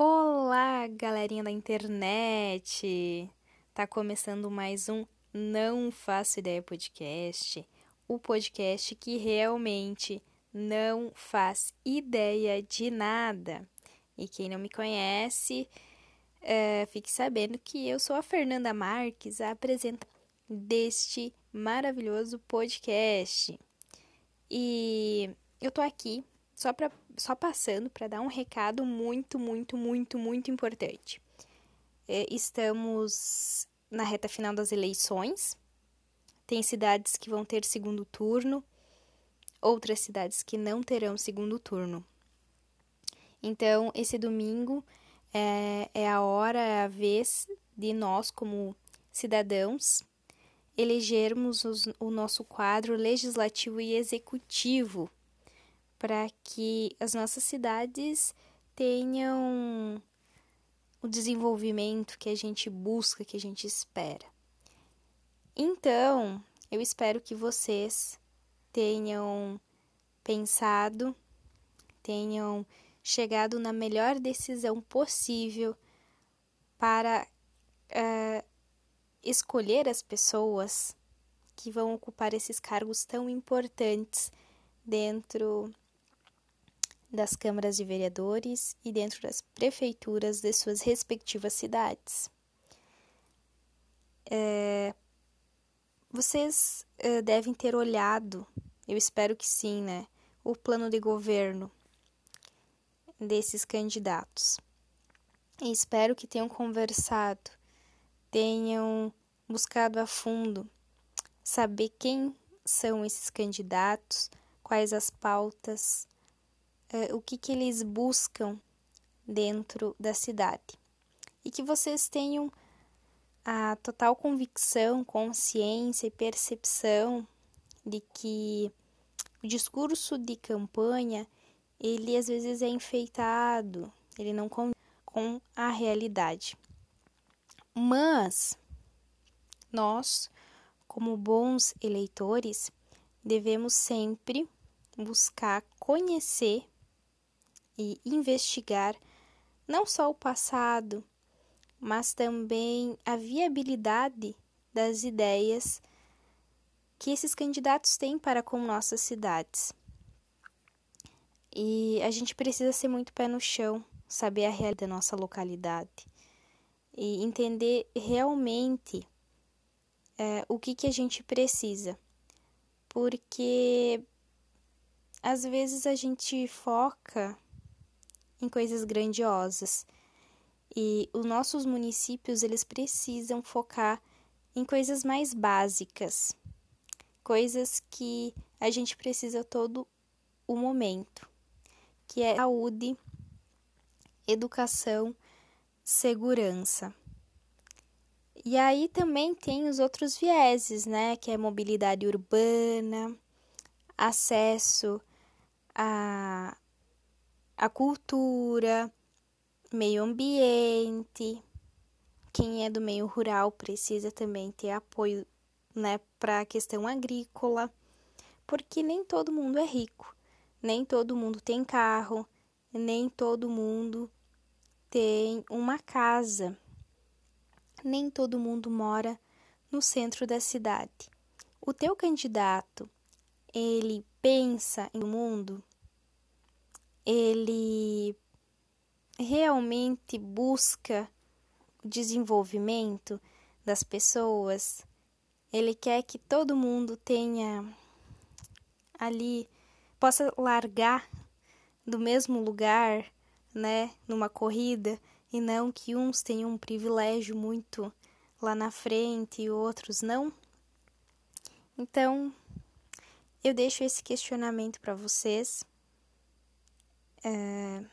Olá, galerinha da internet! Tá começando mais um Não Faço Ideia Podcast, o podcast que realmente não faz ideia de nada. E quem não me conhece, uh, fique sabendo que eu sou a Fernanda Marques, a apresentadora deste maravilhoso podcast. E eu tô aqui só, pra, só passando para dar um recado muito, muito, muito, muito importante. É, estamos na reta final das eleições. Tem cidades que vão ter segundo turno, outras cidades que não terão segundo turno. Então, esse domingo é, é a hora, é a vez de nós, como cidadãos, elegermos os, o nosso quadro legislativo e executivo para que as nossas cidades tenham o desenvolvimento que a gente busca, que a gente espera. Então, eu espero que vocês tenham pensado, tenham chegado na melhor decisão possível para uh, escolher as pessoas que vão ocupar esses cargos tão importantes dentro das câmaras de vereadores e dentro das prefeituras de suas respectivas cidades. É, vocês é, devem ter olhado, eu espero que sim, né, o plano de governo desses candidatos. E espero que tenham conversado, tenham buscado a fundo saber quem são esses candidatos, quais as pautas, uh, o que, que eles buscam dentro da cidade. E que vocês tenham a total convicção, consciência e percepção de que o discurso de campanha ele às vezes é enfeitado, ele não condiz com a realidade. Mas nós, como bons eleitores, devemos sempre buscar conhecer e investigar não só o passado, mas também a viabilidade das ideias que esses candidatos têm para com nossas cidades. E a gente precisa ser muito pé no chão, saber a realidade da nossa localidade e entender realmente é, o que, que a gente precisa. Porque às vezes a gente foca em coisas grandiosas. E os nossos municípios, eles precisam focar em coisas mais básicas, coisas que a gente precisa todo o momento, que é saúde, educação, segurança. E aí também tem os outros vieses, né, que é mobilidade urbana, acesso a a cultura, meio ambiente. Quem é do meio rural precisa também ter apoio, né, para a questão agrícola, porque nem todo mundo é rico, nem todo mundo tem carro, nem todo mundo tem uma casa, nem todo mundo mora no centro da cidade. O teu candidato, ele pensa em mundo ele realmente busca o desenvolvimento das pessoas, ele quer que todo mundo tenha ali, possa largar do mesmo lugar, né, numa corrida, e não que uns tenham um privilégio muito lá na frente e outros não. Então, eu deixo esse questionamento para vocês. É,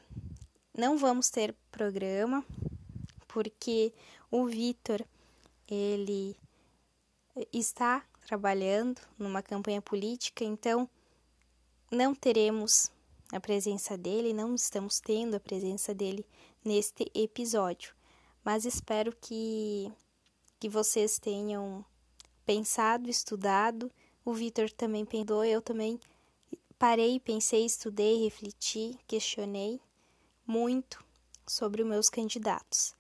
não vamos ter programa porque o Vitor ele está trabalhando numa campanha política, então não teremos a presença dele, não estamos tendo a presença dele neste episódio. Mas espero que, que vocês tenham pensado, estudado. O Vitor também pensou, eu também Parei, pensei, estudei, refleti, questionei muito sobre os meus candidatos.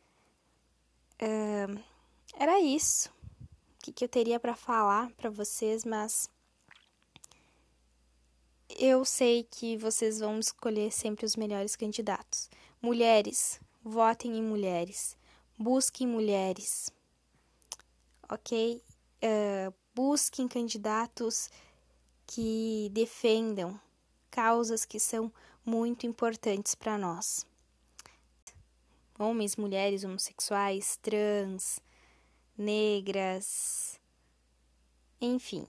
Uh, era isso que, que eu teria para falar para vocês, mas eu sei que vocês vão escolher sempre os melhores candidatos. Mulheres, votem em mulheres, busquem mulheres, ok? Uh, busquem candidatos que defendam causas que são muito importantes para nós. Homens, mulheres, homossexuais, trans, negras, enfim.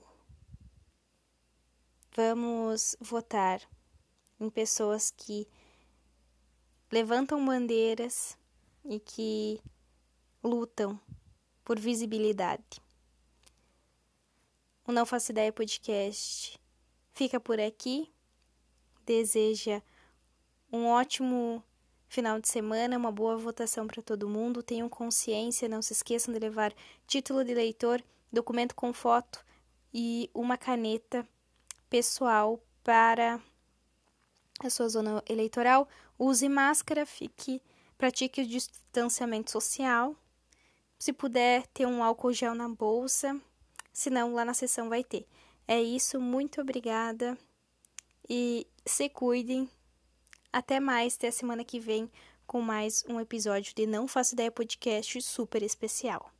Vamos votar em pessoas que levantam bandeiras e que lutam por visibilidade. O Não Faço Ideia Podcast fica por aqui. Deseja um ótimo final de semana, uma boa votação para todo mundo. Tenham consciência, não se esqueçam de levar título de eleitor, documento com foto e uma caneta pessoal para a sua zona eleitoral. Use máscara, fique, pratique o distanciamento social. Se puder ter um álcool gel na bolsa, senão lá na sessão vai ter. É isso, muito obrigada e se cuidem. Até mais, até a semana que vem com mais um episódio de Não Faço Ideia Podcast super especial.